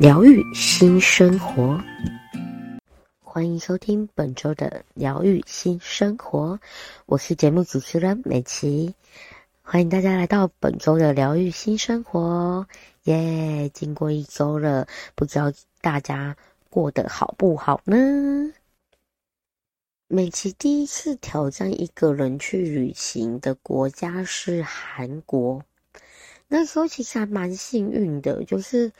疗愈新生活，欢迎收听本周的疗愈新生活。我是节目主持人美琪，欢迎大家来到本周的疗愈新生活。耶！经过一周了，不知道大家过得好不好呢？美琪第一次挑战一个人去旅行的国家是韩国，那时候其实还蛮幸运的，就是。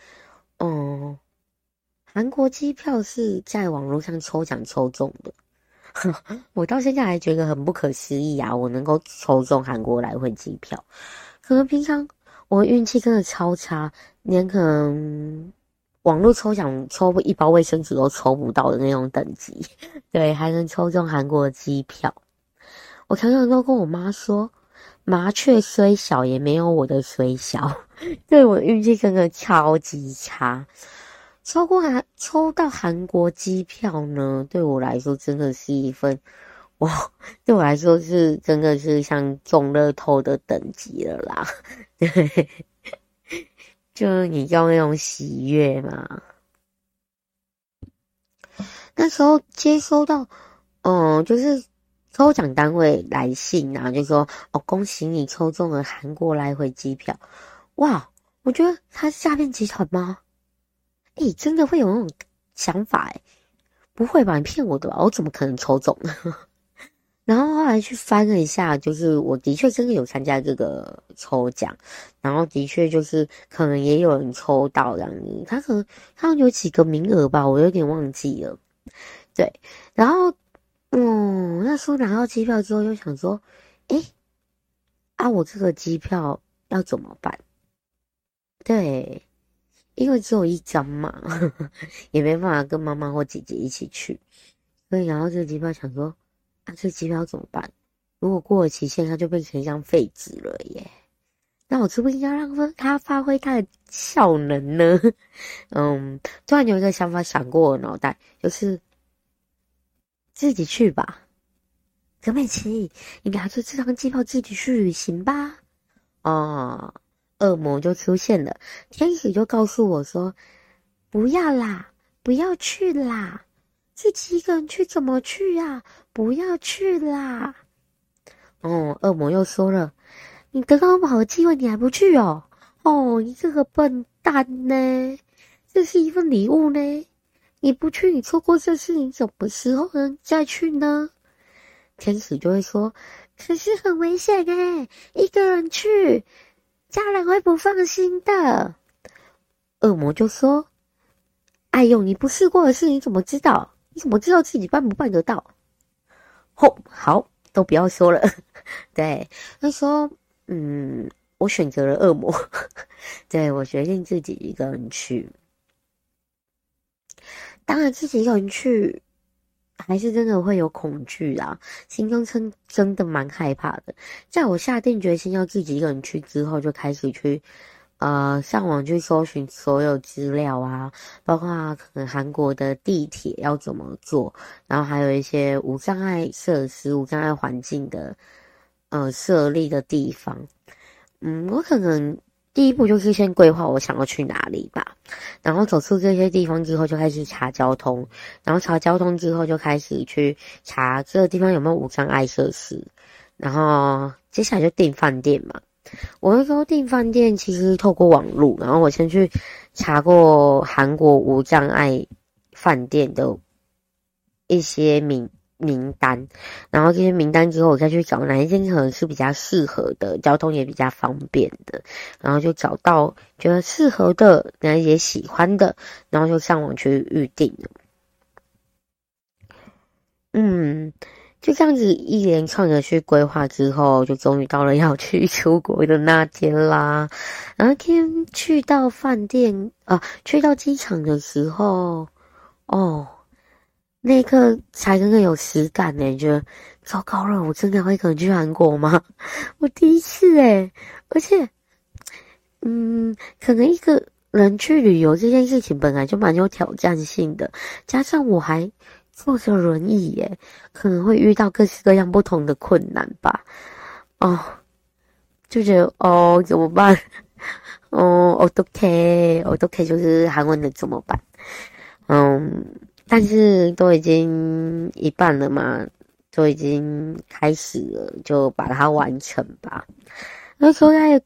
哦，韩国机票是在网络上抽奖抽中的，我到现在还觉得很不可思议啊！我能够抽中韩国来回机票，可能平常我运气真的超差，连可能网络抽奖抽一包卫生纸都抽不到的那种等级，对，还能抽中韩国的机票。我常常都跟我妈说，麻雀虽小，也没有我的虽小。对，我运气真的超级差，抽过韩抽到韩国机票呢，对我来说真的是一份哇，对我来说是真的是像中乐透的等级了啦。对，就你要那种喜悦嘛。那时候接收到，嗯，就是抽奖单位来信然后，就说哦，恭喜你抽中了韩国来回机票。哇，我觉得他是诈骗集团吗？诶、欸，真的会有那种想法诶，不会吧？你骗我的吧？我怎么可能抽中呢？然后后来去翻了一下，就是我的确真的有参加这个抽奖，然后的确就是可能也有人抽到这样子，他可能他有几个名额吧，我有点忘记了。对，然后嗯，那时候拿到机票之后就想说，诶，啊，我这个机票要怎么办？对，因为只有一张嘛，也没办法跟妈妈或姐姐一起去，所以然后这个机票想说，啊，这机票怎么办？如果过了期限，它就变成一张废纸了耶。那我是不是应该让它发挥它的效能呢？嗯，突然有一个想法闪过我脑袋，就是自己去吧。葛美琪，你拿着这张机票自己去旅行吧。哦。恶魔就出现了，天使就告诉我说：“不要啦，不要去啦，自己一个人去怎么去呀？不要去啦。”哦，恶魔又说了：“你得到那么好的机会，你还不去哦？哦，你这个笨蛋呢！这是一份礼物呢，你不去，你错过这事，你什么时候能再去呢？”天使就会说：“可是很危险诶，一个人去。”家人会不放心的。恶魔就说：“哎呦，你不试过的事，你怎么知道？你怎么知道自己办不办得到？”吼，好，都不要说了。对，他说：“嗯，我选择了恶魔。对，我决定自己一个人去。当然，自己一个人去。”还是真的会有恐惧啦，心中真真的蛮害怕的。在我下定决心要自己一个人去之后，就开始去呃上网去搜寻所有资料啊，包括可能韩国的地铁要怎么坐，然后还有一些无障碍设施、无障碍环境的呃设立的地方。嗯，我可能。第一步就是先规划我想要去哪里吧，然后走出这些地方之后就开始查交通，然后查交通之后就开始去查这个地方有没有无障碍设施，然后接下来就订饭店嘛。我那时候订饭店其实透过网络，然后我先去查过韩国无障碍饭店的一些名。名单，然后这些名单之后，我再去找哪一间可能是比较适合的，交通也比较方便的，然后就找到觉得适合的，然后也喜欢的，然后就上网去预定了。嗯，就这样子一连串的去规划之后，就终于到了要去出国的那天啦。那天去到饭店啊，去到机场的时候，哦，那一刻才真的有实感呢，觉得糟糕了，我真的会可能去韩国吗？我第一次诶，而且，嗯，可能一个。人去旅游这件事情本来就蛮有挑战性的，加上我还坐着轮椅耶，可能会遇到各式各样不同的困难吧。哦，就觉得哦怎么办？哦，我都可以，我都可以，就是韩文的怎么办？嗯，但是都已经一半了嘛，都已经开始了，就把它完成吧。那时候在。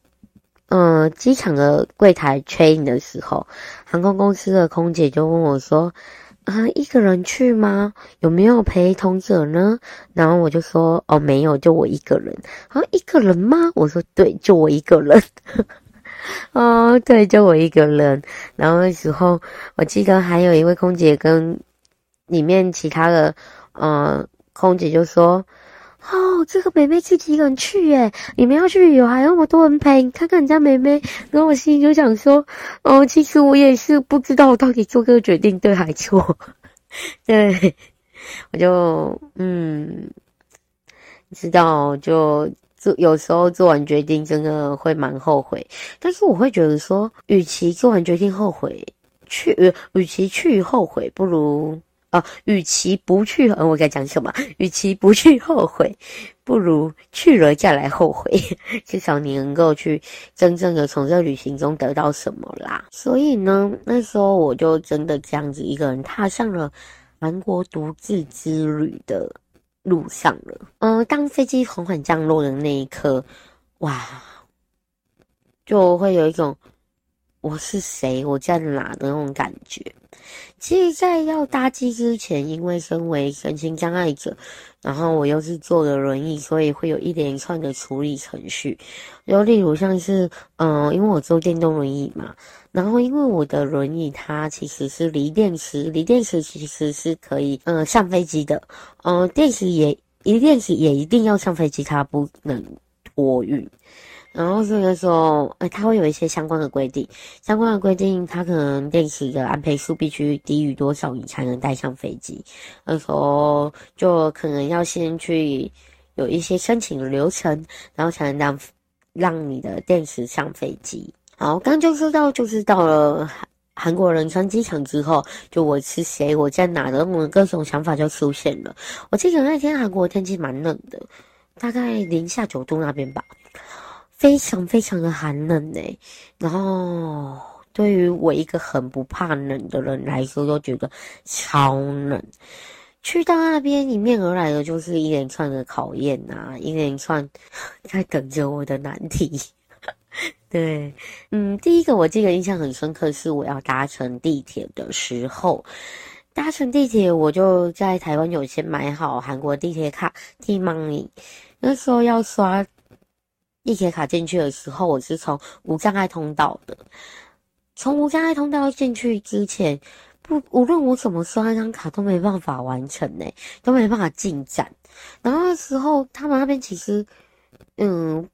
嗯，机场的柜台 c h a i n 的时候，航空公司的空姐就问我说：“啊，一个人去吗？有没有陪同者呢？”然后我就说：“哦，没有，就我一个人。”啊，一个人吗？我说：“对，就我一个人。”哦，对，就我一个人。然后那时候，我记得还有一位空姐跟里面其他的，嗯，空姐就说。哦，这个妹妹自己一个人去耶！你们要去旅游，还那么多人陪，你看看人家妹妹。然后我心里就想说，哦，其实我也是不知道我到底做这个决定对还错。对，我就嗯，知道就做，有时候做完决定真的会蛮后悔。但是我会觉得说，与其做完决定后悔，去，与其去后悔，不如。啊，与其不去，嗯，我该讲什么？与其不去后悔，不如去了再来后悔。至少你能够去真正的从这旅行中得到什么啦。所以呢，那时候我就真的这样子一个人踏上了韩国独自之旅的路上了。嗯，当飞机缓缓降落的那一刻，哇，就会有一种。我是谁？我在哪的那种感觉？其实，在要搭机之前，因为身为身心障碍者，然后我又是坐的轮椅，所以会有一连串的处理程序。就例如像是，嗯、因为我坐电动轮椅嘛，然后因为我的轮椅它其实是锂电池，锂电池其实是可以，呃，上飞机的。嗯、呃，电池也，锂电池也一定要上飞机，它不能托运。然后这个时候，哎，它会有一些相关的规定，相关的规定，它可能电池的安培数必须低于多少，你才能带上飞机。那时候就可能要先去有一些申请的流程，然后才能让让你的电池上飞机。好，刚就说到，就是到了韩韩国仁川机场之后，就我是谁，我在哪的，我各种想法就出现了。我记得那天韩国天气蛮冷的，大概零下九度那边吧。非常非常的寒冷诶，然后对于我一个很不怕冷的人来说，都觉得超冷。去到那边，迎面而来的就是一连串的考验啊，一连串在等着我的难题。对，嗯，第一个我记得印象很深刻是我要搭乘地铁的时候，搭乘地铁我就在台湾有先买好韩国地铁卡 T-money，那时候要刷。地铁卡进去的时候，我是从无障碍通道的。从无障碍通道进去之前，不，无论我怎么刷那张卡都没办法完成呢，都没办法进站。然后那时候他们那边其实，嗯，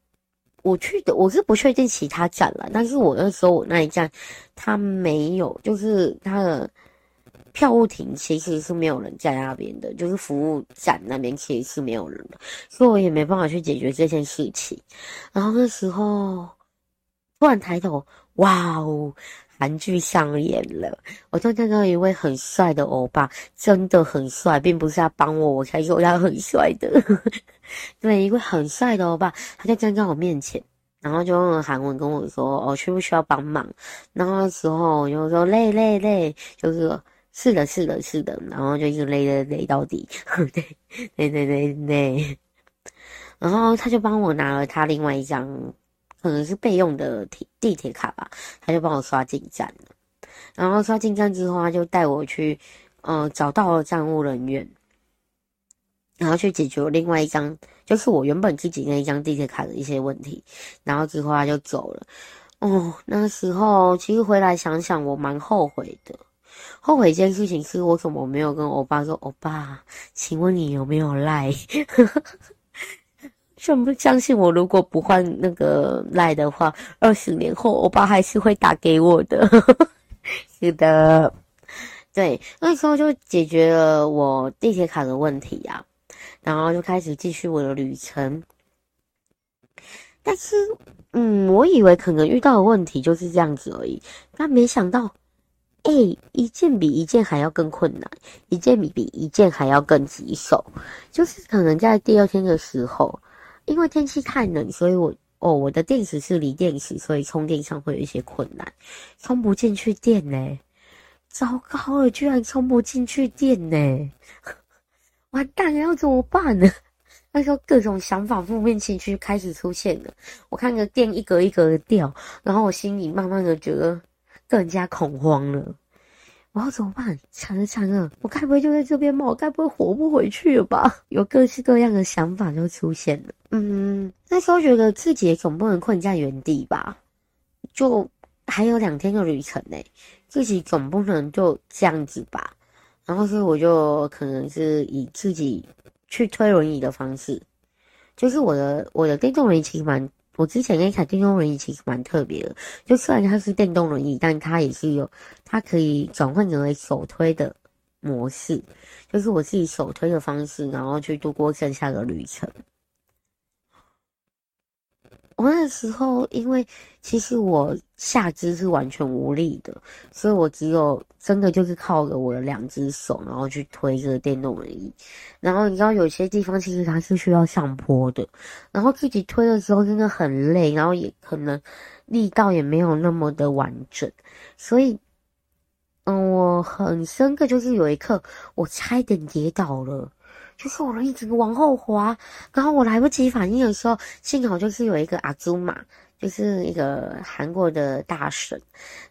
我去的我是不确定其他站了，但是我那时候我那一站他没有，就是他的。票务亭其实是没有人在那边的，就是服务站那边其实是没有人的，所以我也没办法去解决这件事情。然后那时候突然抬头，哇哦，韩剧上演了！我就看到一位很帅的欧巴，真的很帅，并不是他帮我，我才说他很帅的。对，一位很帅的欧巴，他就站在我面前，然后就用韩文跟我说：“哦，需不需要帮忙？”然后那时候我就说：“累累累，就是。”是的，是的，是的，然后就一直勒勒勒到底，对，对对对对，然后他就帮我拿了他另外一张，可能是备用的地地铁卡吧，他就帮我刷进站了，然后刷进站之后，他就带我去，呃，找到了站务人员，然后去解决另外一张，就是我原本自己那一张地铁卡的一些问题，然后之后他就走了，哦，那时候其实回来想想，我蛮后悔的。后悔一件事情是我怎么没有跟欧巴说，欧巴，请问你有没有赖？信不相信我？如果不换那个赖的话，二十年后欧巴还是会打给我的。是的，对，那时候就解决了我地铁卡的问题呀、啊，然后就开始继续我的旅程。但是，嗯，我以为可能遇到的问题就是这样子而已，但没想到，哎、一件比一件还要更困难，一件比比一件还要更棘手，就是可能在第二天的时候。因为天气太冷，所以我哦，我的电池是锂电池，所以充电上会有一些困难，充不进去电呢。糟糕了，居然充不进去电呢！完蛋了，要怎么办呢？那时候各种想法、负面情绪开始出现了。我看着电一格一格的掉，然后我心里慢慢的觉得更加恐慌了。我要怎么办？惨了惨了！我该不会就在这边吗？我该不会活不回去了吧？有各式各样的想法就出现了。嗯，那时候觉得自己总不能困在原地吧？就还有两天的旅程呢，自己总不能就这样子吧？然后所以我就可能是以自己去推轮椅的方式，就是我的我的电动轮椅其实蛮。我之前那台电动轮椅其实蛮特别的，就虽然它是电动轮椅，但它也是有，它可以转换成为手推的模式，就是我自己手推的方式，然后去度过剩下的旅程。我那时候，因为其实我下肢是完全无力的，所以我只有真的就是靠着我的两只手，然后去推这个电动轮椅。然后你知道，有些地方其实它是需要上坡的，然后自己推的时候真的很累，然后也可能力道也没有那么的完整，所以，嗯，我很深刻，就是有一刻我差一点跌倒了。就是我一直往后滑，然后我来不及反应的时候，幸好就是有一个阿祖玛，就是一个韩国的大神，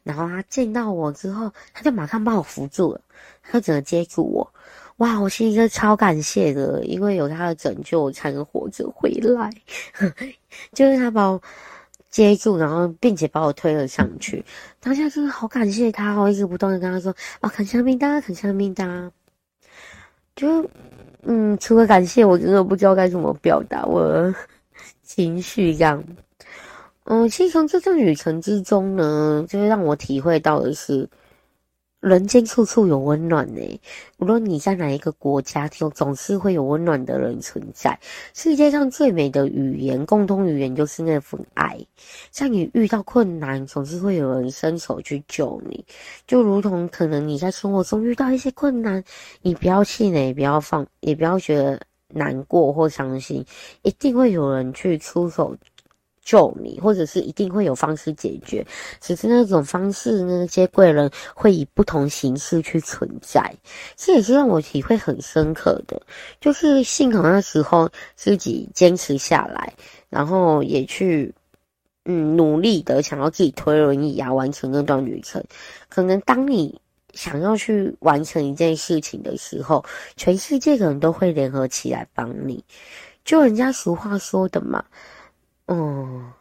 然后他见到我之后，他就马上把我扶住了，他就整个接住我，哇，我心里就超感谢的，因为有他的拯救，我才能活着回来。就是他把我接住，然后并且把我推了上去，当下真的好感谢他，我一直不断的跟他说啊，感谢明达，感谢明达，就。嗯，除了感谢，我真的不知道该怎么表达我情绪这样。嗯，其实从这段旅程之中呢，就是让我体会到的是。人间处处有温暖呢，无论你在哪一个国家，就总是会有温暖的人存在。世界上最美的语言，共通语言就是那份爱。像你遇到困难，总是会有人伸手去救你。就如同可能你在生活中遇到一些困难，你不要气馁，也不要放，也不要觉得难过或伤心，一定会有人去出手。救你，或者是一定会有方式解决，只是那种方式，那些贵人会以不同形式去存在。这也是让我体会很深刻的，就是幸好那时候自己坚持下来，然后也去嗯努力的想要自己推轮椅啊，完成那段旅程。可能当你想要去完成一件事情的时候，全世界的人都会联合起来帮你。就人家俗话说的嘛。嗯，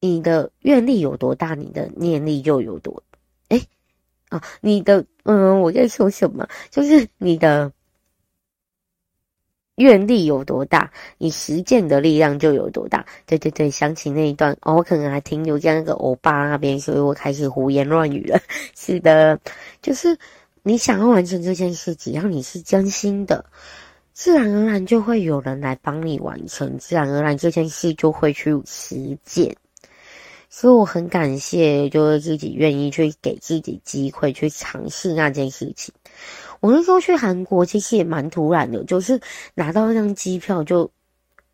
你的愿力有多大，你的念力就有多。哎，啊，你的嗯，我在说什么？就是你的愿力有多大，你实践的力量就有多大。对对对，想起那一段，哦，我可能还停留在那个欧巴那边，所以我开始胡言乱语了。是的，就是你想要完成这件事，只要你是真心的。自然而然就会有人来帮你完成，自然而然这件事就会去实践。所以我很感谢，就是自己愿意去给自己机会去尝试那件事情。我那时候去韩国其实也蛮突然的，就是拿到那张机票就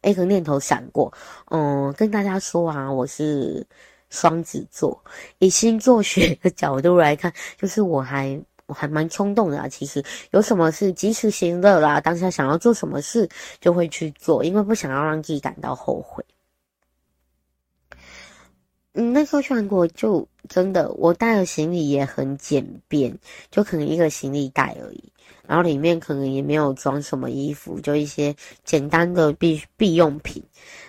一个念头闪过，嗯，跟大家说啊，我是双子座，以星座学的角度来看，就是我还。我还蛮冲动的啊，其实有什么事及时行乐啦，当下想要做什么事就会去做，因为不想要让自己感到后悔。嗯，那时候去韩国就真的，我带的行李也很简便，就可能一个行李袋而已，然后里面可能也没有装什么衣服，就一些简单的必必用品，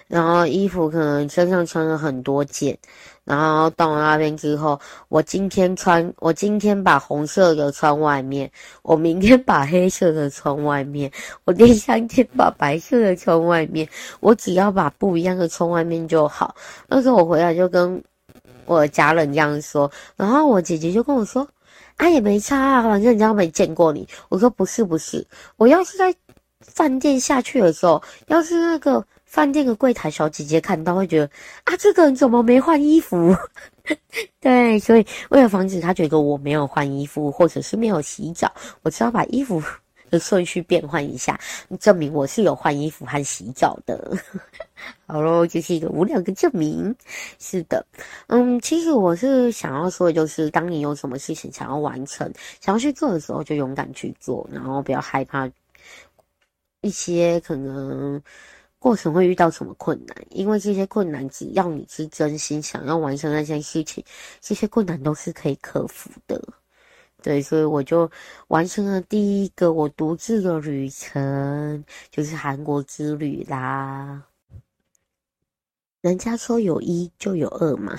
然后衣服可能身上穿了很多件，然后到了那边之后，我今天穿，我今天把红色的穿外面，我明天把黑色的穿外面，我第三天把白色的穿外面，我只要把不一样的穿外面就好。那时候我回来就跟我家人这样说，然后我姐姐就跟我说：“啊，也没差啊，反正人家没见过你。”我说：“不是不是，我要是在饭店下去的时候，要是那个。”饭店的柜台小姐姐看到会觉得啊，这个人怎么没换衣服？对，所以为了防止她觉得我没有换衣服，或者是没有洗澡，我只要把衣服的顺序变换一下，证明我是有换衣服和洗澡的。好喽，这是一个无聊的证明。是的，嗯，其实我是想要说就是，当你有什么事情想要完成、想要去做的时候，就勇敢去做，然后不要害怕一些可能。过程会遇到什么困难？因为这些困难，只要你是真心想要完成那件事情，这些困难都是可以克服的。对，所以我就完成了第一个我独自的旅程，就是韩国之旅啦。人家说有一就有二嘛，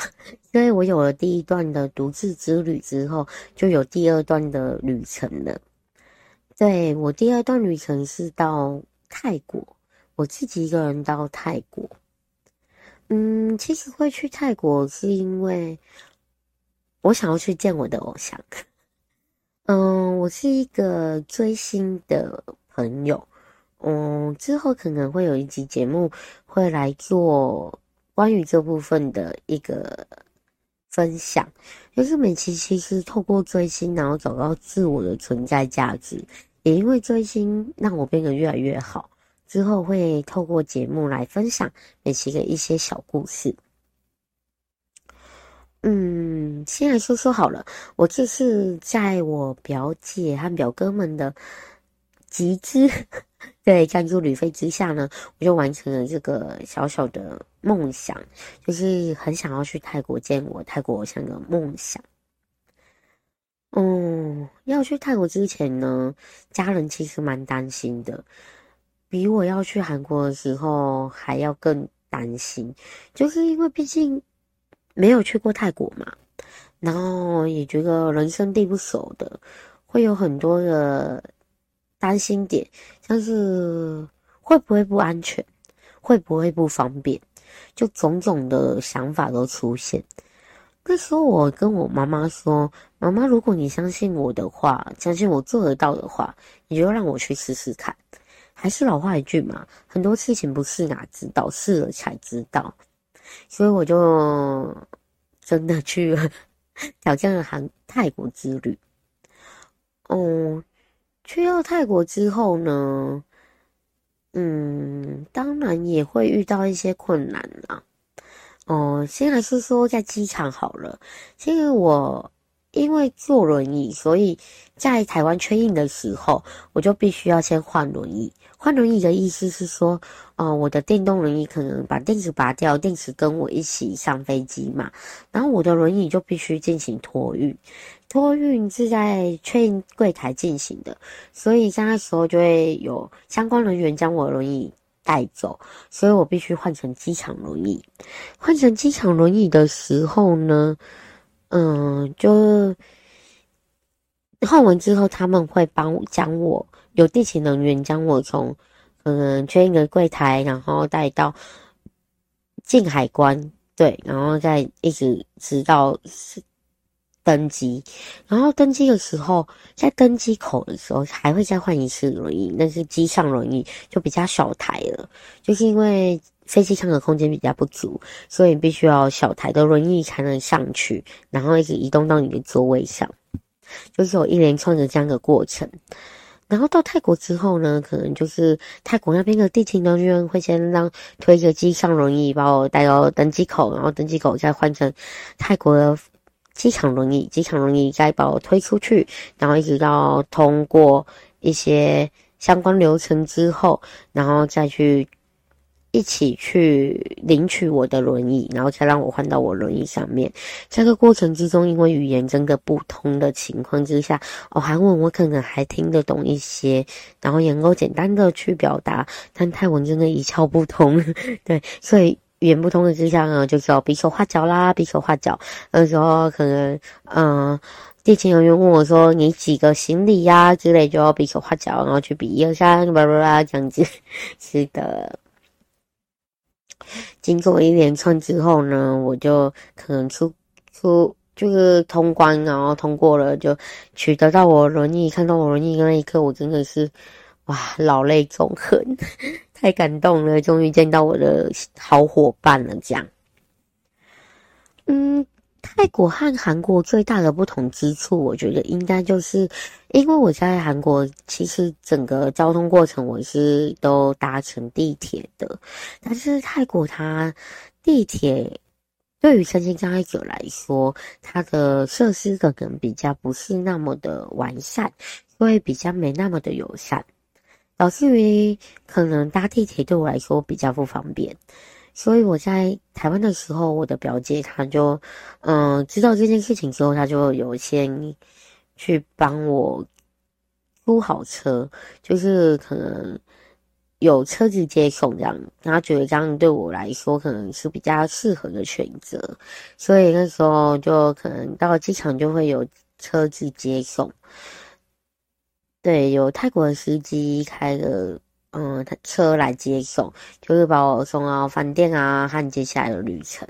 因为我有了第一段的独自之旅之后，就有第二段的旅程了。对，我第二段旅程是到泰国。我自己一个人到泰国，嗯，其实会去泰国是因为我想要去见我的偶像。嗯，我是一个追星的朋友，嗯，之后可能会有一集节目会来做关于这部分的一个分享，就是美琪其实透过追星，然后找到自我的存在价值，也因为追星让我变得越来越好。之后会透过节目来分享美琪的一些小故事。嗯，先来说说好了，我这是在我表姐和表哥们的集资，对赞助旅费之下呢，我就完成了这个小小的梦想，就是很想要去泰国见我泰国偶像的梦想。嗯，要去泰国之前呢，家人其实蛮担心的。比我要去韩国的时候还要更担心，就是因为毕竟没有去过泰国嘛，然后也觉得人生地不熟的，会有很多的担心点，像是会不会不安全，会不会不方便，就种种的想法都出现。那时候我跟我妈妈说：“妈妈，如果你相信我的话，相信我做得到的话，你就让我去试试看。”还是老话一句嘛，很多事情不试哪知道，试了才知道。所以我就真的去了 挑战了韩泰国之旅。哦，去到泰国之后呢，嗯，当然也会遇到一些困难啦。哦，先来说说在机场好了，其实我。因为坐轮椅，所以在台湾 check in 的时候，我就必须要先换轮椅。换轮椅的意思是说，呃，我的电动轮椅可能把电池拔掉，电池跟我一起上飞机嘛，然后我的轮椅就必须进行托运。托运是在确认柜台进行的，所以在那时候就会有相关人员将我的轮椅带走，所以我必须换成机场轮椅。换成机场轮椅的时候呢，嗯，就换完之后，他们会帮将我有地勤人员将我从嗯确认的柜台，然后带到进海关，对，然后再一直直到登机。然后登机的时候，在登机口的时候还会再换一次轮椅，那是机上轮椅，就比较小台了，就是因为。飞机上的空间比较不足，所以必须要小台的轮椅才能上去，然后一直移动到你的座位上，就是有一连串的这样的过程。然后到泰国之后呢，可能就是泰国那边的地勤人员会先让推着机上轮椅把我带到登机口，然后登机口再换成泰国的机场轮椅，机场轮椅再把我推出去，然后一直到通过一些相关流程之后，然后再去。一起去领取我的轮椅，然后才让我换到我轮椅上面。这个过程之中，因为语言真的不通的情况之下，哦，韩文我可能还听得懂一些，然后也能够简单的去表达，但泰文真的一窍不通，对，所以语言不通的之下呢，就是要比手画脚啦，比手画脚。那时候可能，嗯，地勤人员问我说：“你几个行李呀、？”之类，就要比手画脚，然后去比一二三，巴拉巴拉这样子。是的。经过一连串之后呢，我就可能出出就是通关，然后通过了，就取得到我轮椅。看到我轮椅那一刻，我真的是哇，老泪纵横。太感动了，终于见到我的好伙伴了。这样，嗯，泰国和韩国最大的不同之处，我觉得应该就是，因为我在韩国，其实整个交通过程我是都搭乘地铁的，但是泰国它地铁对于身心障碍者来说，它的设施可能比较不是那么的完善，所以比较没那么的友善。导致于可能搭地铁对我来说比较不方便，所以我在台湾的时候，我的表姐她就嗯知道这件事情之后，她就有先去帮我租好车，就是可能有车子接送这样，她觉得这样对我来说可能是比较适合的选择，所以那时候就可能到机场就会有车子接送。对，有泰国的司机开的，嗯，他车来接送，就是把我送到饭店啊，和接下来的旅程。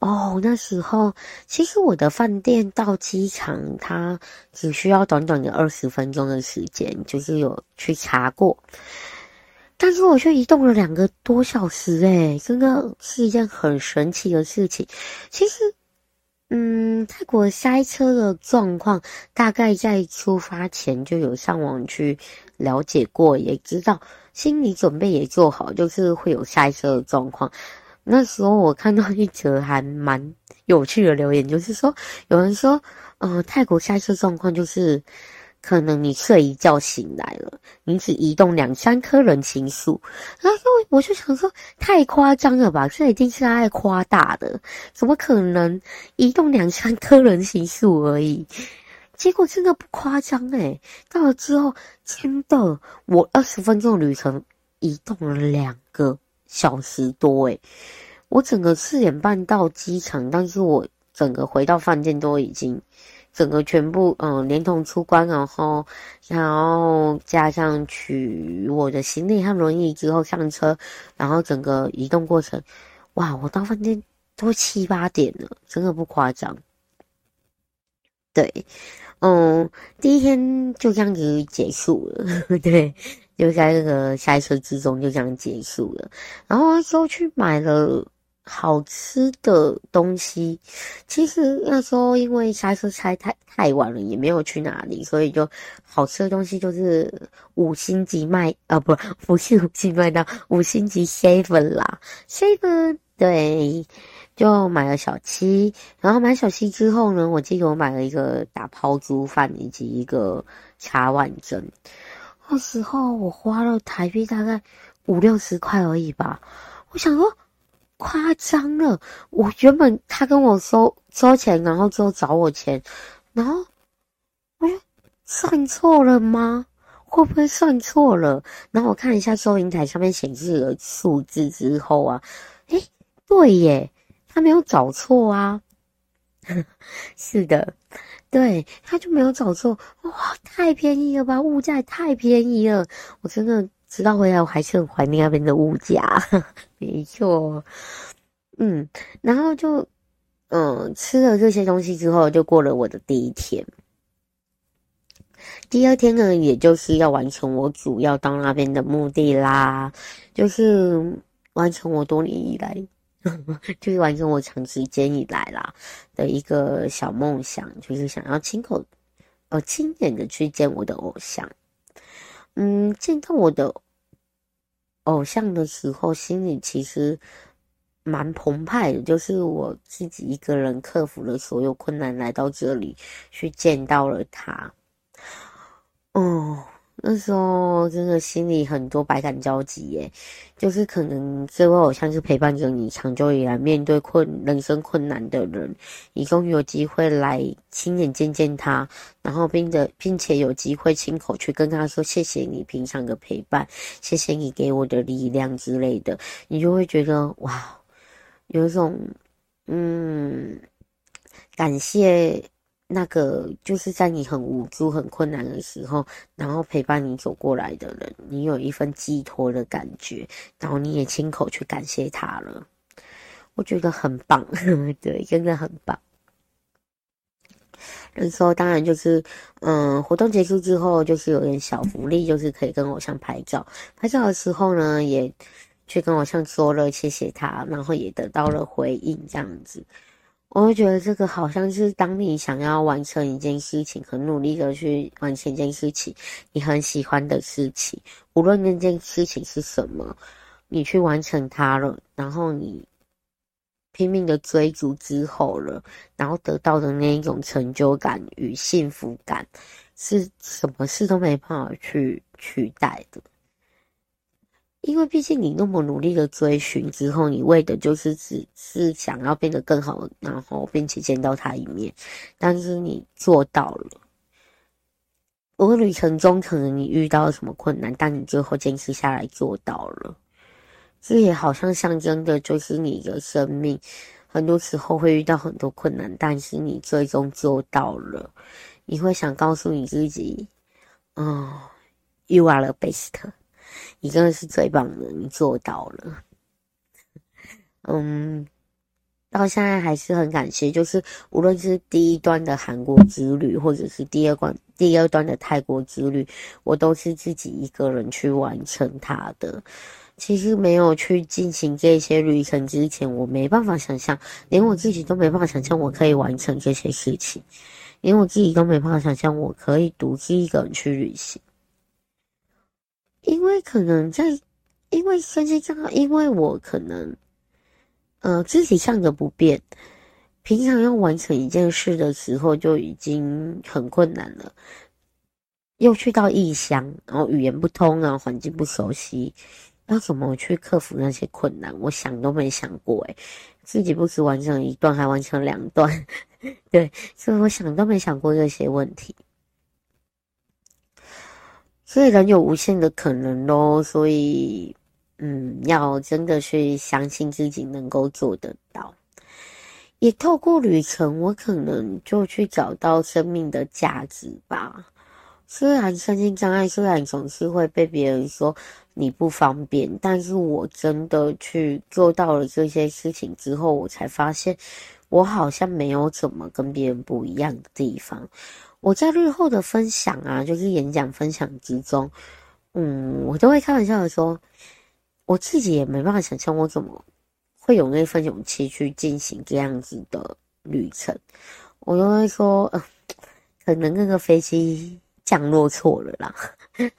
哦，那时候其实我的饭店到机场，它只需要短短的二十分钟的时间，就是有去查过，但是我却移动了两个多小时，诶，真的是一件很神奇的事情。其实。嗯，泰国塞车的状况，大概在出发前就有上网去了解过，也知道心理准备也做好，就是会有塞车的状况。那时候我看到一则还蛮有趣的留言，就是说有人说，呃，泰国塞车状况就是。可能你睡一觉醒来了，你只移动两三颗人行树，然后我就想说，太夸张了吧？这一定是爱夸大的，怎么可能移动两三颗人行树而已？结果真的不夸张诶，到了之后，真的，我二十分钟旅程移动了两个小时多诶，我整个四点半到机场，但是我整个回到饭店都已经。整个全部嗯，连同出关，然后然后加上取我的行李和轮椅之后上车，然后整个移动过程，哇，我到饭店都七八点了，真的不夸张。对，嗯，第一天就这样子结束了，对，就在那个塞车之中就这样结束了，然后就去买了。好吃的东西，其实那时候因为塞车塞太太晚了，也没有去哪里，所以就好吃的东西就是五星级麦啊，不，不是五星麦当，五星级 seven 啦，seven 对，就买了小七，然后买小七之后呢，我记得我买了一个打抛猪饭以及一个茶碗蒸，那时候我花了台币大概五六十块而已吧，我想说。夸张了！我原本他跟我收收钱，然后就找我钱，然后我说算错了吗？会不会算错了？然后我看一下收银台上面显示的数字之后啊，诶，对耶，他没有找错啊。是的，对，他就没有找错。哇，太便宜了吧！物价太便宜了，我真的。直到回来，我还是很怀念那边的物价。没错，嗯，然后就，嗯，吃了这些东西之后，就过了我的第一天。第二天呢，也就是要完成我主要到那边的目的啦，就是完成我多年以来，就是完成我长时间以来啦的一个小梦想，就是想要亲口，呃，亲眼的去见我的偶像。嗯，见到我的偶像的时候，心里其实蛮澎湃的。就是我自己一个人克服了所有困难，来到这里去见到了他。哦。那时候真的心里很多百感交集耶，就是可能这位偶像是陪伴着你长久以来面对困人生困难的人，你终于有机会来亲眼见见他，然后并的并且有机会亲口去跟他说谢谢你平常的陪伴，谢谢你给我的力量之类的，你就会觉得哇，有一种嗯，感谢那个就是在你很无助、很困难的时候，然后陪伴你走过来的人，你有一份寄托的感觉，然后你也亲口去感谢他了，我觉得很棒，对，真的很棒。那时候当然就是，嗯，活动结束之后就是有点小福利，就是可以跟偶像拍照。拍照的时候呢，也去跟偶像说了谢谢他，然后也得到了回应，这样子。我会觉得这个好像是当你想要完成一件事情，很努力的去完成一件事情，你很喜欢的事情，无论那件事情是什么，你去完成它了，然后你。拼命的追逐之后了，然后得到的那一种成就感与幸福感，是什么事都没办法去取代的。因为毕竟你那么努力的追寻之后，你为的就是只是想要变得更好，然后并且见到他一面。但是你做到了，我旅程中可能你遇到了什么困难，但你最后坚持下来做到了。这也好像象征的，就是你的生命，很多时候会遇到很多困难，但是你最终做到了。你会想告诉你自己，哦，You are the best，你真的是最棒的，你做到了。嗯，到现在还是很感谢，就是无论是第一段的韩国之旅，或者是第二关、第二段的泰国之旅，我都是自己一个人去完成它的。其实没有去进行这些旅程之前，我没办法想象，连我自己都没办法想象我可以完成这些事情，连我自己都没办法想象我可以独自一个人去旅行。因为可能在，因为身心障碍，因为我可能，呃，肢体上的不便，平常要完成一件事的时候就已经很困难了，又去到异乡，然后语言不通啊，环境不熟悉。要怎么去克服那些困难？我想都没想过，诶，自己不止完成一段，还完成两段，对，所以我想都没想过这些问题。所以人有无限的可能咯，所以，嗯，要真的去相信自己能够做得到。也透过旅程，我可能就去找到生命的价值吧。虽然身心障碍，虽然总是会被别人说你不方便，但是我真的去做到了这些事情之后，我才发现我好像没有怎么跟别人不一样的地方。我在日后的分享啊，就是演讲分享之中，嗯，我都会开玩笑的说，我自己也没办法想象我怎么会有那份勇气去进行这样子的旅程。我都会说，呃，可能那个飞机。降落错了啦，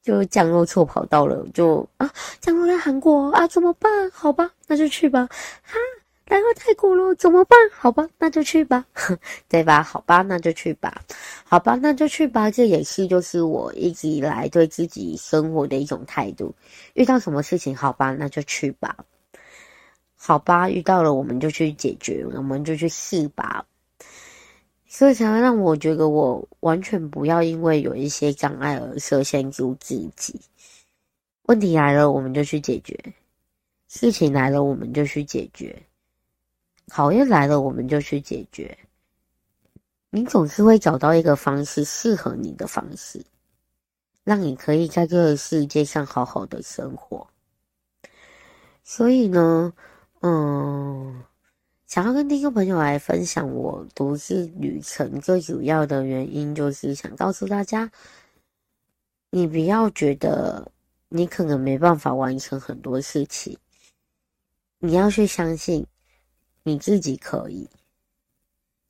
就降落错跑道了，就啊，降落在韩国啊，怎么办？好吧，那就去吧。哈，来到泰国了，怎么办？好吧，那就去吧，对吧？好吧，那就去吧。好吧，那就去吧。这也是就是我一直以来对自己生活的一种态度。遇到什么事情，好吧，那就去吧。好吧，遇到了，我们就去解决，我们就去试吧。所以才会让我觉得，我完全不要因为有一些障碍而设限住自己。问题来了，我们就去解决；事情来了，我们就去解决；考验来了，我们就去解决。你总是会找到一个方式，适合你的方式，让你可以在这个世界上好好的生活。所以呢，嗯。想要跟听众朋友来分享我独自旅程最主要的原因，就是想告诉大家，你不要觉得你可能没办法完成很多事情，你要去相信你自己可以，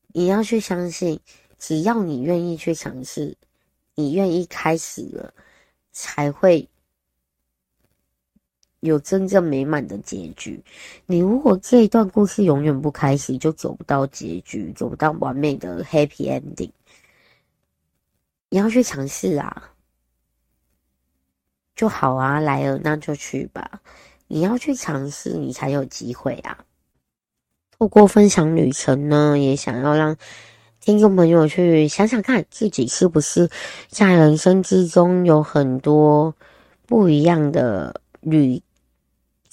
你要去相信，只要你愿意去尝试，你愿意开始了，才会。有真正美满的结局。你如果这一段故事永远不开始，就走不到结局，走不到完美的 happy ending。你要去尝试啊，就好啊，来了那就去吧。你要去尝试，你才有机会啊。透过分享旅程呢，也想要让听众朋友去想想看，自己是不是在人生之中有很多不一样的旅。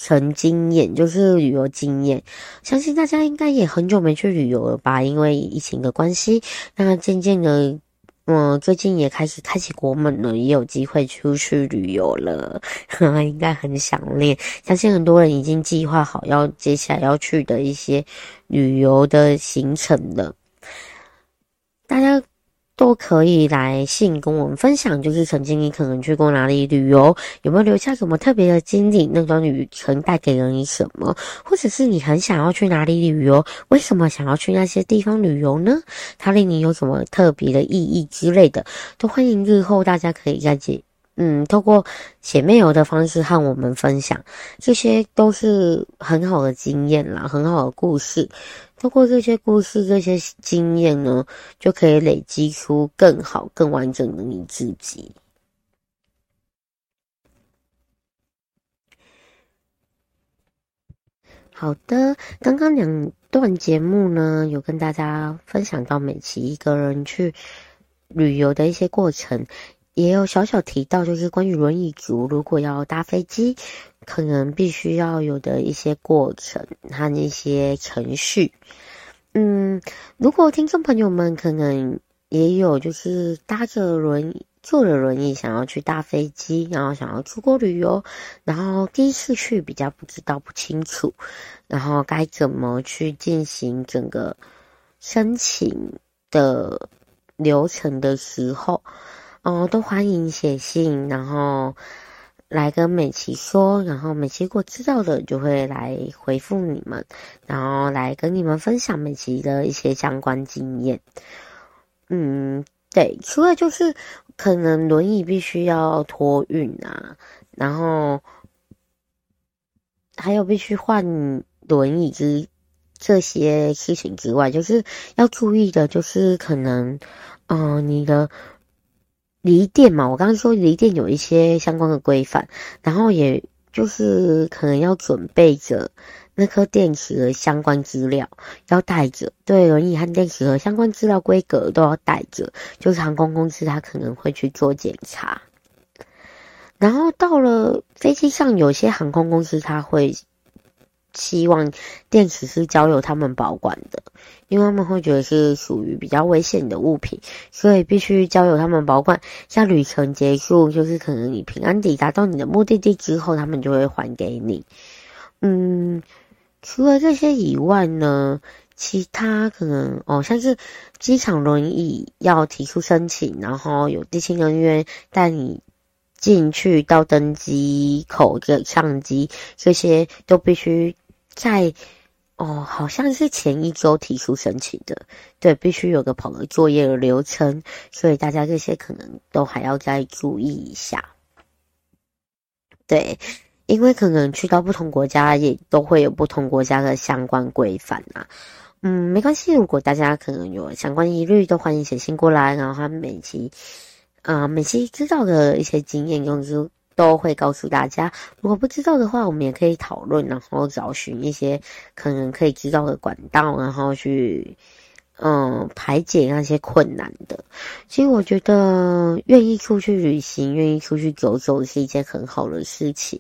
程经验，就是旅游经验。相信大家应该也很久没去旅游了吧？因为疫情的关系，那渐渐的。我，最近也开始开启国门了，也有机会出去旅游了，呵呵，应该很想念。相信很多人已经计划好要接下来要去的一些旅游的行程了，大家。都可以来信跟我们分享，就是曾经你可能去过哪里旅游，有没有留下什么特别的经历？那段旅程带给了你什么？或者是你很想要去哪里旅游？为什么想要去那些地方旅游呢？它令你有什么特别的意义之类的？都欢迎日后大家可以再解。嗯，透过写面游的方式和我们分享，这些都是很好的经验啦，很好的故事。透过这些故事、这些经验呢，就可以累积出更好、更完整的你自己。好的，刚刚两段节目呢，有跟大家分享到美琪一个人去旅游的一些过程。也有小小提到，就是关于轮椅族如果要搭飞机，可能必须要有的一些过程和一些程序。嗯，如果听众朋友们可能也有就是搭着轮椅、坐着轮椅想要去搭飞机，然后想要出国旅游，然后第一次去比较不知道不清楚，然后该怎么去进行整个申请的流程的时候。哦，都欢迎写信，然后来跟美琪说，然后美琪如果知道的就会来回复你们，然后来跟你们分享美琪的一些相关经验。嗯，对，除了就是可能轮椅必须要托运啊，然后还有必须换轮椅之这些事情之外，就是要注意的，就是可能，嗯、呃，你的。离电嘛，我刚刚说离电有一些相关的规范，然后也就是可能要准备着那颗电池的相关资料要带着，对，轮椅和电池的相关资料规格都要带着，就是航空公司他可能会去做检查，然后到了飞机上，有些航空公司他会。希望电池是交由他们保管的，因为他们会觉得是属于比较危险的物品，所以必须交由他们保管。像旅程结束，就是可能你平安抵达到你的目的地之后，他们就会还给你。嗯，除了这些以外呢，其他可能哦，像是机场轮椅要提出申请，然后有地勤人员带你。进去到登机口的上机，这些都必须在哦，好像是前一周提出申请的，对，必须有个跑个作业的流程，所以大家这些可能都还要再注意一下。对，因为可能去到不同国家，也都会有不同国家的相关规范啊。嗯，没关系，如果大家可能有相关疑虑，都欢迎写信过来，然后他们每期。啊、呃，美琪知道的一些经验，公司都会告诉大家。如果不知道的话，我们也可以讨论，然后找寻一些可能可以知道的管道，然后去嗯排解那些困难的。其实我觉得，愿意出去旅行，愿意出去走走，是一件很好的事情。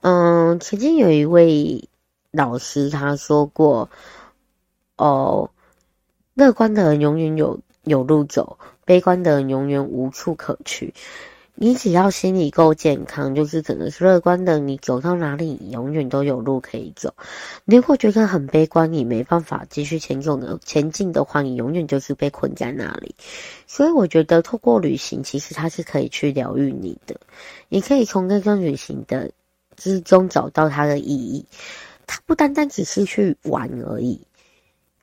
嗯，曾经有一位老师他说过：“哦，乐观的人永远有有路走。”悲观的人永远无处可去。你只要心理够健康，就是可能是乐观的。你走到哪里，你永远都有路可以走。你如果觉得很悲观，你没办法继续前进的前进的话，你永远就是被困在那里。所以，我觉得透过旅行，其实它是可以去疗愈你的。你可以从那段旅行的之中找到它的意义。它不单单只是去玩而已。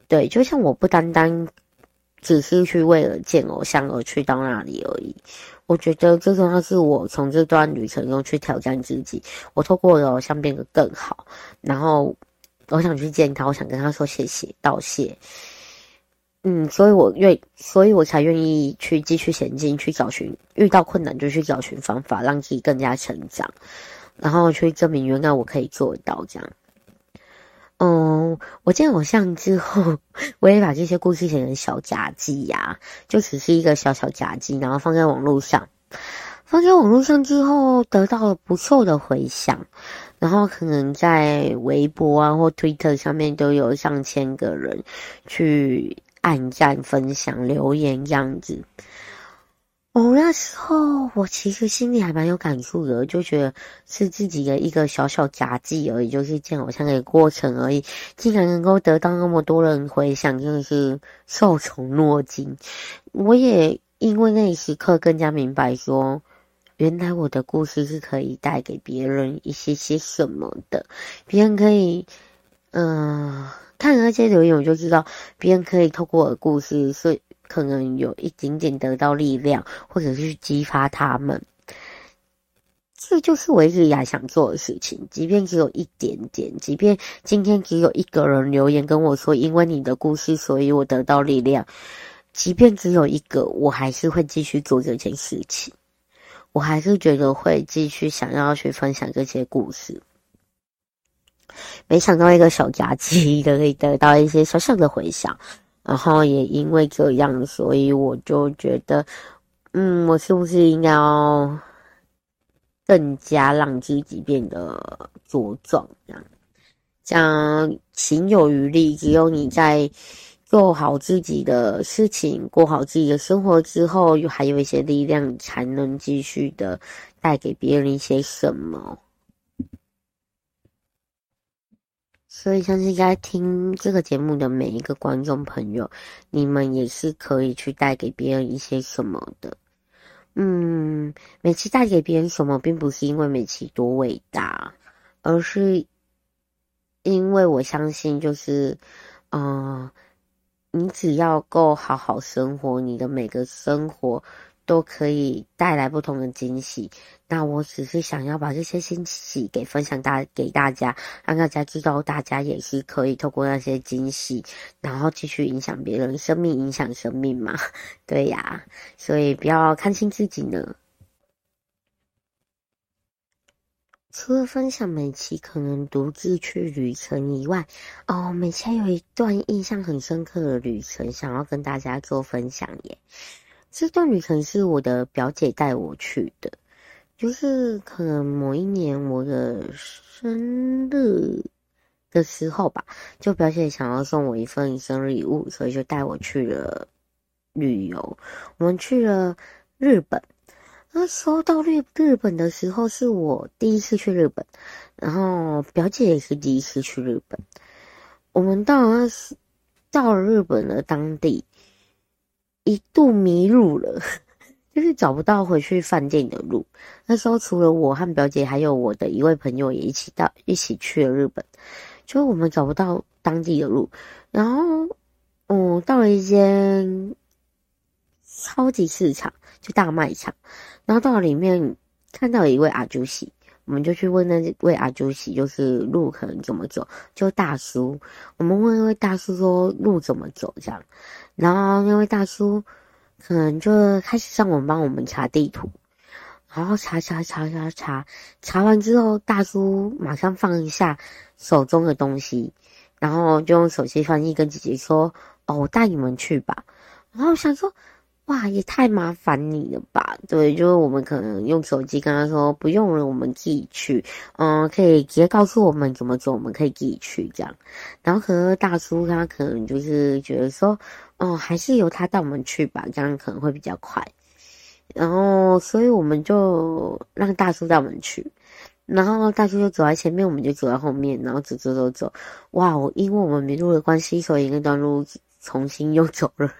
对，就像我不单单。只是去为了见偶像而去到那里而已。我觉得最重要是我从这段旅程中去挑战自己。我透过了偶像变得更好，然后我想去见他，我想跟他说谢谢道谢。嗯，所以我愿，所以我才愿意去继续前进，去找寻遇到困难就去找寻方法，让自己更加成长，然后去证明原来我可以做到这样。嗯，我见偶像之后，我也把这些故事写成小札记呀，就只是一个小小札记，然后放在网络上。放在网络上之后，得到了不错的回响。然后可能在微博啊或 Twitter 上面都有上千个人去按赞、分享、留言这样子。哦，那时候我其实心里还蛮有感触的，就觉得是自己的一个小小杂技而已，就是这样好像一个过程而已，竟然能够得到那么多人回响，真的是受宠若惊。我也因为那一时刻更加明白说，原来我的故事是可以带给别人一些些什么的，别人可以，嗯、呃，看那些留言我就知道，别人可以透过我的故事是。可能有一点点得到力量，或者是激发他们，这就是我一直以来想做的事情。即便只有一点点，即便今天只有一个人留言跟我说，因为你的故事，所以我得到力量。即便只有一个，我还是会继续做这件事情。我还是觉得会继续想要去分享这些故事。没想到一个小夹击可以得到一些小小的回响。然后也因为这样，所以我就觉得，嗯，我是不是应该要更加让自己变得茁壮？这样，这样行有余力。只有你在做好自己的事情，过好自己的生活之后，还有一些力量，才能继续的带给别人一些什么。所以，相信在听这个节目的每一个观众朋友，你们也是可以去带给别人一些什么的。嗯，美琪带给别人什么，并不是因为美琪多伟大，而是因为我相信，就是，嗯、你只要够好好生活，你的每个生活。都可以带来不同的惊喜。那我只是想要把这些惊喜给分享大给大家，让大家知道，大家也是可以透过那些惊喜，然后继续影响别人，生命影响生命嘛。对呀，所以不要看轻自己呢。除了分享美琪可能独自去旅程以外，哦，美琪有一段印象很深刻的旅程，想要跟大家做分享耶。这段旅程是我的表姐带我去的，就是可能某一年我的生日的时候吧，就表姐想要送我一份生日礼物，所以就带我去了旅游。我们去了日本，那时候到日日本的时候是我第一次去日本，然后表姐也是第一次去日本。我们到了到了日本的当地。一度迷路了，就是找不到回去饭店的路。那时候除了我和表姐，还有我的一位朋友也一起到，一起去了日本。就我们找不到当地的路，然后，嗯，到了一间超级市场，就大卖场，然后到了里面看到一位阿朱喜，我们就去问那位阿朱喜，就是路可能怎么走？就大叔，我们问那位大叔说路怎么走？这样。然后那位大叔可能就开始上网帮我们查地图，然后查查查查查，查完之后，大叔马上放一下手中的东西，然后就用手机翻译跟姐姐说：“哦，我带你们去吧。”然后我想说。哇，也太麻烦你了吧？对，就是我们可能用手机跟他说不用了，我们自己去。嗯，可以直接告诉我们怎么走，我们可以自己去这样。然后可能大叔他可能就是觉得说，嗯，还是由他带我们去吧，这样可能会比较快。然后，所以我们就让大叔带我们去。然后大叔就走在前面，我们就走在后面，然后走走走走。哇，我因为我们迷路的关系，所以那段路重新又走了，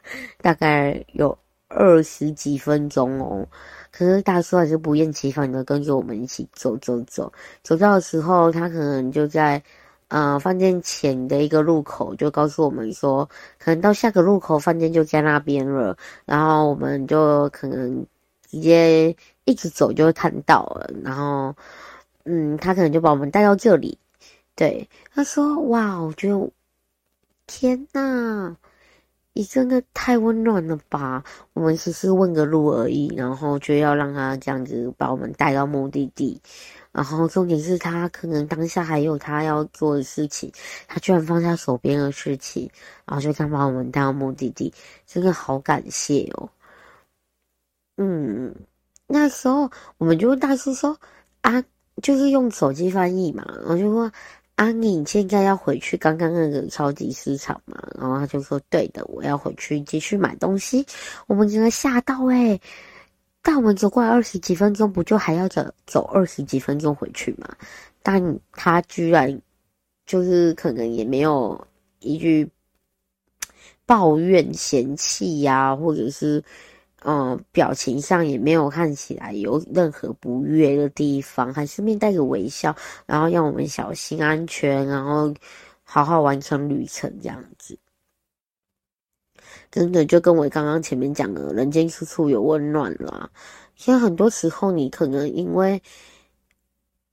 大概有。二十几分钟哦，可是大叔还是不厌其烦的跟着我们一起走走走。走到的时候，他可能就在呃饭店前的一个路口，就告诉我们说，可能到下个路口饭店就在那边了。然后我们就可能直接一直走就看到了。然后，嗯，他可能就把我们带到这里。对，他说：“哇，我觉得天呐！”你真的太温暖了吧！我们只是问个路而已，然后就要让他这样子把我们带到目的地。然后重点是他可能当下还有他要做的事情，他居然放下手边的事情，然后就这样把我们带到目的地，真的好感谢哦。嗯，那时候我们就问大叔说：“啊，就是用手机翻译嘛，我就说。啊，你现在要回去刚刚那个超级市场嘛？然后他就说：“对的，我要回去继续买东西。”我们整个吓到诶，但我们走过来二十几分钟，不就还要走走二十几分钟回去吗？但他居然就是可能也没有一句抱怨、嫌弃呀，或者是。嗯，表情上也没有看起来有任何不悦的地方，还是面带着微笑，然后让我们小心安全，然后好好完成旅程这样子。真的就跟我刚刚前面讲的，人间处处有温暖啦。其实很多时候，你可能因为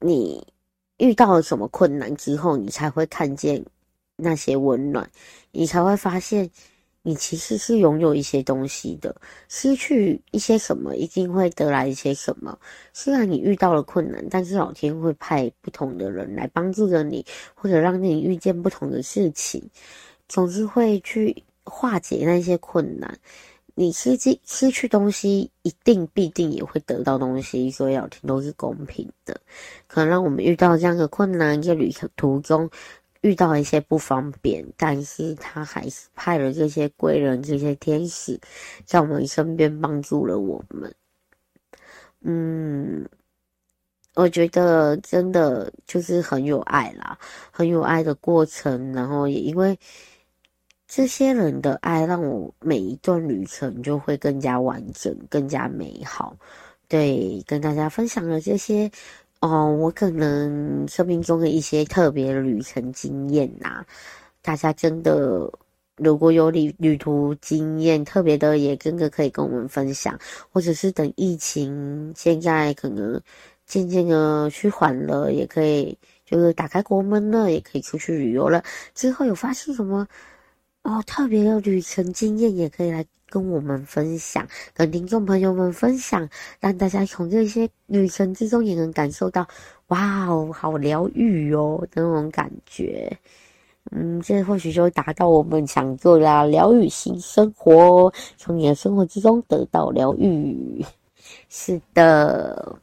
你遇到了什么困难之后，你才会看见那些温暖，你才会发现。你其实是拥有一些东西的，失去一些什么，一定会得来一些什么。虽然你遇到了困难，但是老天会派不同的人来帮助着你，或者让你遇见不同的事情，总是会去化解那些困难。你失去失去东西，一定必定也会得到东西，所以老天都是公平的。可能让我们遇到这样的困难，在旅途中。遇到一些不方便，但是他还是派了这些贵人、这些天使在我们身边帮助了我们。嗯，我觉得真的就是很有爱啦，很有爱的过程。然后也因为这些人的爱，让我每一段旅程就会更加完整、更加美好。对，跟大家分享了这些。哦，我可能生命中的一些特别旅程经验呐、大家真的如果有旅旅途经验特别的，也真的可以跟我们分享，或者是等疫情现在可能渐渐的趋缓了，也可以就是打开国门了，也可以出去旅游了。之后有发生什么哦特别的旅程经验，也可以来。跟我们分享，跟听众朋友们分享，让大家从这些旅程之中也能感受到，哇哦，好疗愈哦的那种感觉。嗯，这或许就会达到我们想做的疗愈型生活，从你的生活之中得到疗愈。是的，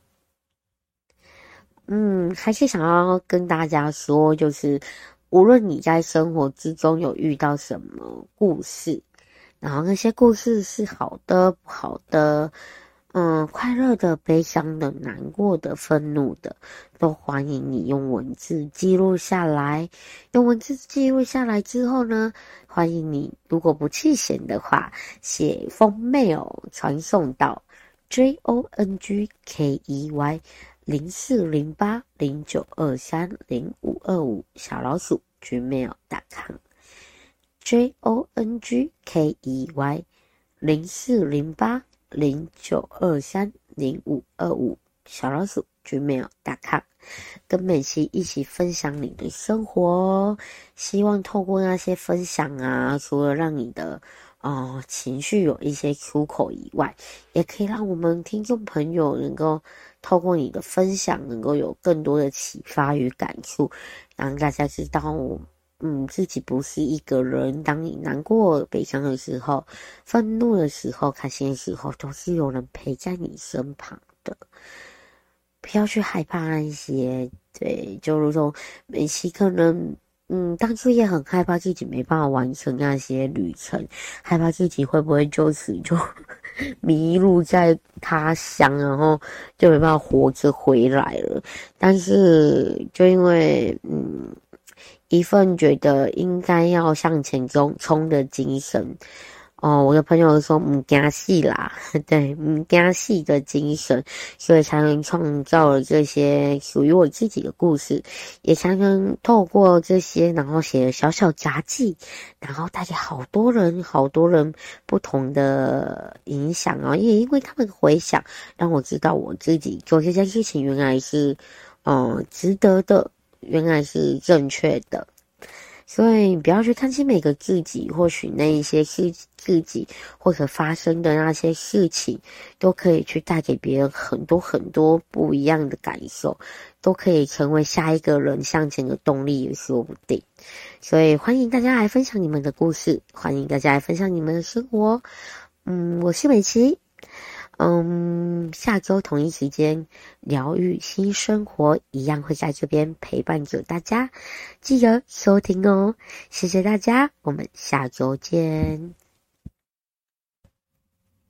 嗯，还是想要跟大家说，就是无论你在生活之中有遇到什么故事。然后那些故事是好的、不好的，嗯，快乐的、悲伤的、难过的、愤怒的，都欢迎你用文字记录下来。用文字记录下来之后呢，欢迎你，如果不弃嫌的话，写封 mail 传送到 j o n g k e y 零四零八零九二三零五二五小老鼠 gmail.com。J O N G K E Y 零四零八零九二三零五二五小老鼠 Gmail.com，跟美琪一起分享你的生活，希望透过那些分享啊，除了让你的、呃、情绪有一些出口以外，也可以让我们听众朋友能够透过你的分享，能够有更多的启发与感触，让大家知道。嗯，自己不是一个人。当你难过、悲伤的时候，愤怒的时候，开心的时候，都是有人陪在你身旁的。不要去害怕那些，对，就如同美琪可能，嗯，当初也很害怕自己没办法完成那些旅程，害怕自己会不会就此就 迷路在他乡，然后就没办法活着回来了。但是，就因为，嗯。一份觉得应该要向前冲冲的精神，哦，我的朋友说唔惊死啦，对，唔惊死的精神，所以才能创造了这些属于我自己的故事，也才能透过这些，然后写小小杂记，然后带给好多人，好多人不同的影响啊，也因为他们的回想，让我知道我自己做这件事情原来是，嗯，值得的。原来是正确的，所以不要去看清每个自己，或许那一些事自己或者发生的那些事情，都可以去带给别人很多很多不一样的感受，都可以成为下一个人向前的动力也说不定。所以欢迎大家来分享你们的故事，欢迎大家来分享你们的生活。嗯，我是美琪。嗯，下周同一时间，疗愈新生活一样会在这边陪伴着大家，记得收听哦。谢谢大家，我们下周见。